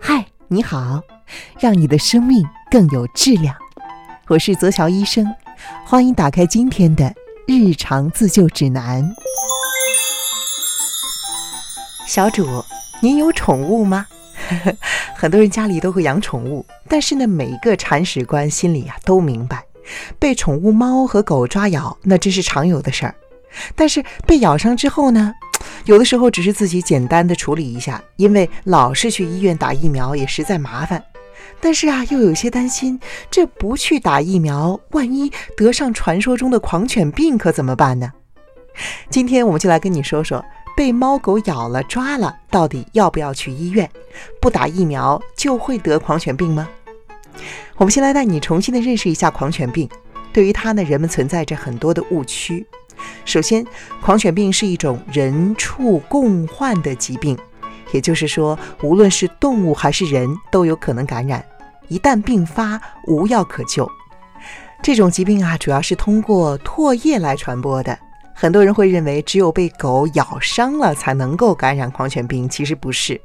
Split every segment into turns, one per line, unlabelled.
嗨，你好，让你的生命更有质量。我是泽乔医生，欢迎打开今天的日常自救指南。小主，您有宠物吗？很多人家里都会养宠物，但是呢，每个铲屎官心里呀都明白，被宠物猫和狗抓咬，那真是常有的事儿。但是被咬伤之后呢？有的时候只是自己简单的处理一下，因为老是去医院打疫苗也实在麻烦。但是啊，又有些担心，这不去打疫苗，万一得上传说中的狂犬病可怎么办呢？今天我们就来跟你说说，被猫狗咬了抓了，到底要不要去医院？不打疫苗就会得狂犬病吗？我们先来带你重新的认识一下狂犬病。对于它呢，人们存在着很多的误区。首先，狂犬病是一种人畜共患的疾病，也就是说，无论是动物还是人都有可能感染。一旦病发，无药可救。这种疾病啊，主要是通过唾液来传播的。很多人会认为只有被狗咬伤了才能够感染狂犬病，其实不是。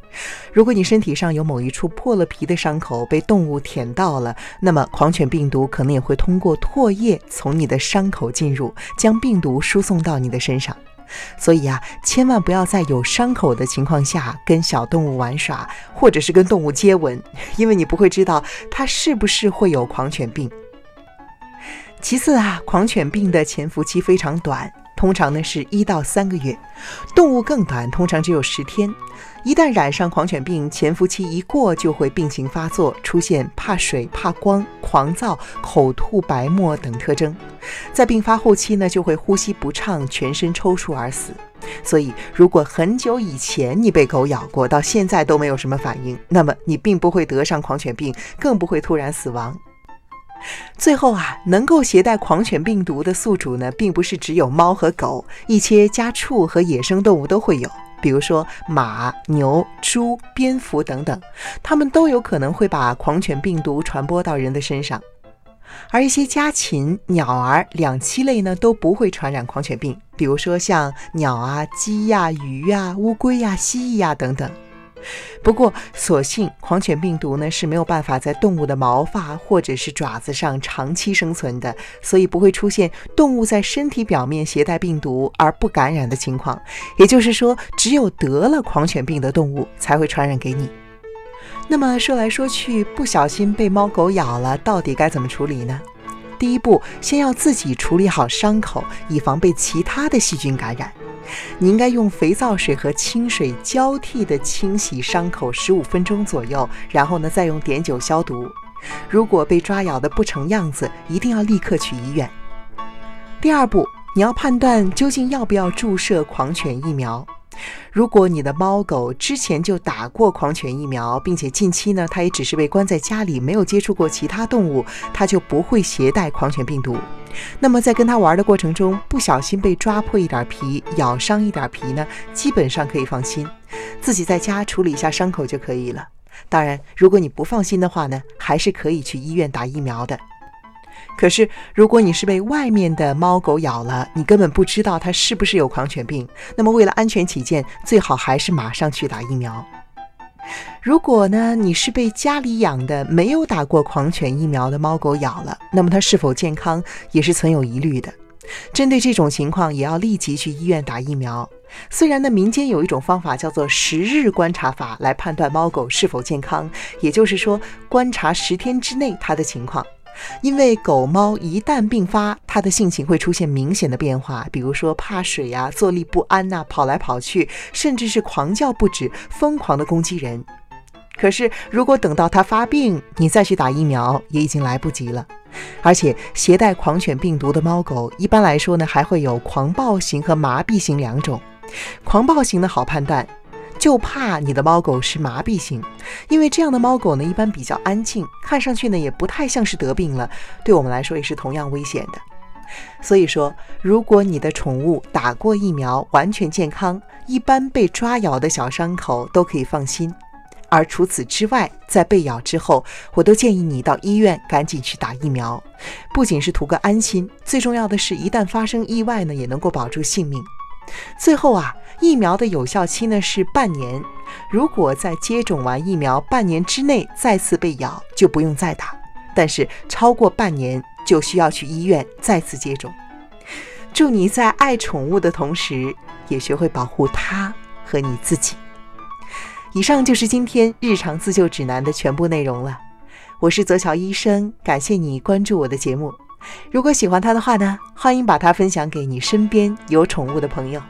如果你身体上有某一处破了皮的伤口被动物舔到了，那么狂犬病毒可能也会通过唾液从你的伤口进入，将病毒输送到你的身上。所以啊，千万不要在有伤口的情况下跟小动物玩耍，或者是跟动物接吻，因为你不会知道它是不是会有狂犬病。其次啊，狂犬病的潜伏期非常短。通常呢是一到三个月，动物更短，通常只有十天。一旦染上狂犬病，潜伏期一过，就会病情发作，出现怕水、怕光、狂躁、口吐白沫等特征。在病发后期呢，就会呼吸不畅、全身抽搐而死。所以，如果很久以前你被狗咬过，到现在都没有什么反应，那么你并不会得上狂犬病，更不会突然死亡。最后啊，能够携带狂犬病毒的宿主呢，并不是只有猫和狗，一些家畜和野生动物都会有，比如说马、牛、猪、蝙蝠等等，它们都有可能会把狂犬病毒传播到人的身上。而一些家禽、鸟儿、两栖类呢，都不会传染狂犬病，比如说像鸟啊、鸡呀、鱼呀、乌龟呀、蜥蜴呀等等。不过，所幸狂犬病毒呢是没有办法在动物的毛发或者是爪子上长期生存的，所以不会出现动物在身体表面携带病毒而不感染的情况。也就是说，只有得了狂犬病的动物才会传染给你。那么说来说去，不小心被猫狗咬了，到底该怎么处理呢？第一步，先要自己处理好伤口，以防被其他的细菌感染。你应该用肥皂水和清水交替的清洗伤口十五分钟左右，然后呢再用碘酒消毒。如果被抓咬的不成样子，一定要立刻去医院。第二步，你要判断究竟要不要注射狂犬疫苗。如果你的猫狗之前就打过狂犬疫苗，并且近期呢它也只是被关在家里，没有接触过其他动物，它就不会携带狂犬病毒。那么在跟它玩的过程中，不小心被抓破一点皮、咬伤一点皮呢，基本上可以放心，自己在家处理一下伤口就可以了。当然，如果你不放心的话呢，还是可以去医院打疫苗的。可是，如果你是被外面的猫狗咬了，你根本不知道它是不是有狂犬病，那么为了安全起见，最好还是马上去打疫苗。如果呢，你是被家里养的没有打过狂犬疫苗的猫狗咬了，那么它是否健康也是存有疑虑的。针对这种情况，也要立即去医院打疫苗。虽然呢，民间有一种方法叫做十日观察法来判断猫狗是否健康，也就是说，观察十天之内它的情况。因为狗猫一旦病发，它的性情会出现明显的变化，比如说怕水呀、坐立不安呐、跑来跑去，甚至是狂叫不止、疯狂的攻击人。可是，如果等到它发病，你再去打疫苗，也已经来不及了。而且，携带狂犬病毒的猫狗，一般来说呢，还会有狂暴型和麻痹型两种。狂暴型的好判断。就怕你的猫狗是麻痹型，因为这样的猫狗呢，一般比较安静，看上去呢也不太像是得病了，对我们来说也是同样危险的。所以说，如果你的宠物打过疫苗，完全健康，一般被抓咬的小伤口都可以放心。而除此之外，在被咬之后，我都建议你到医院赶紧去打疫苗，不仅是图个安心，最重要的是一旦发生意外呢，也能够保住性命。最后啊，疫苗的有效期呢是半年，如果在接种完疫苗半年之内再次被咬，就不用再打；但是超过半年就需要去医院再次接种。祝你在爱宠物的同时，也学会保护它和你自己。以上就是今天日常自救指南的全部内容了。我是泽乔医生，感谢你关注我的节目。如果喜欢它的话呢，欢迎把它分享给你身边有宠物的朋友。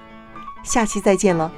下期再见了。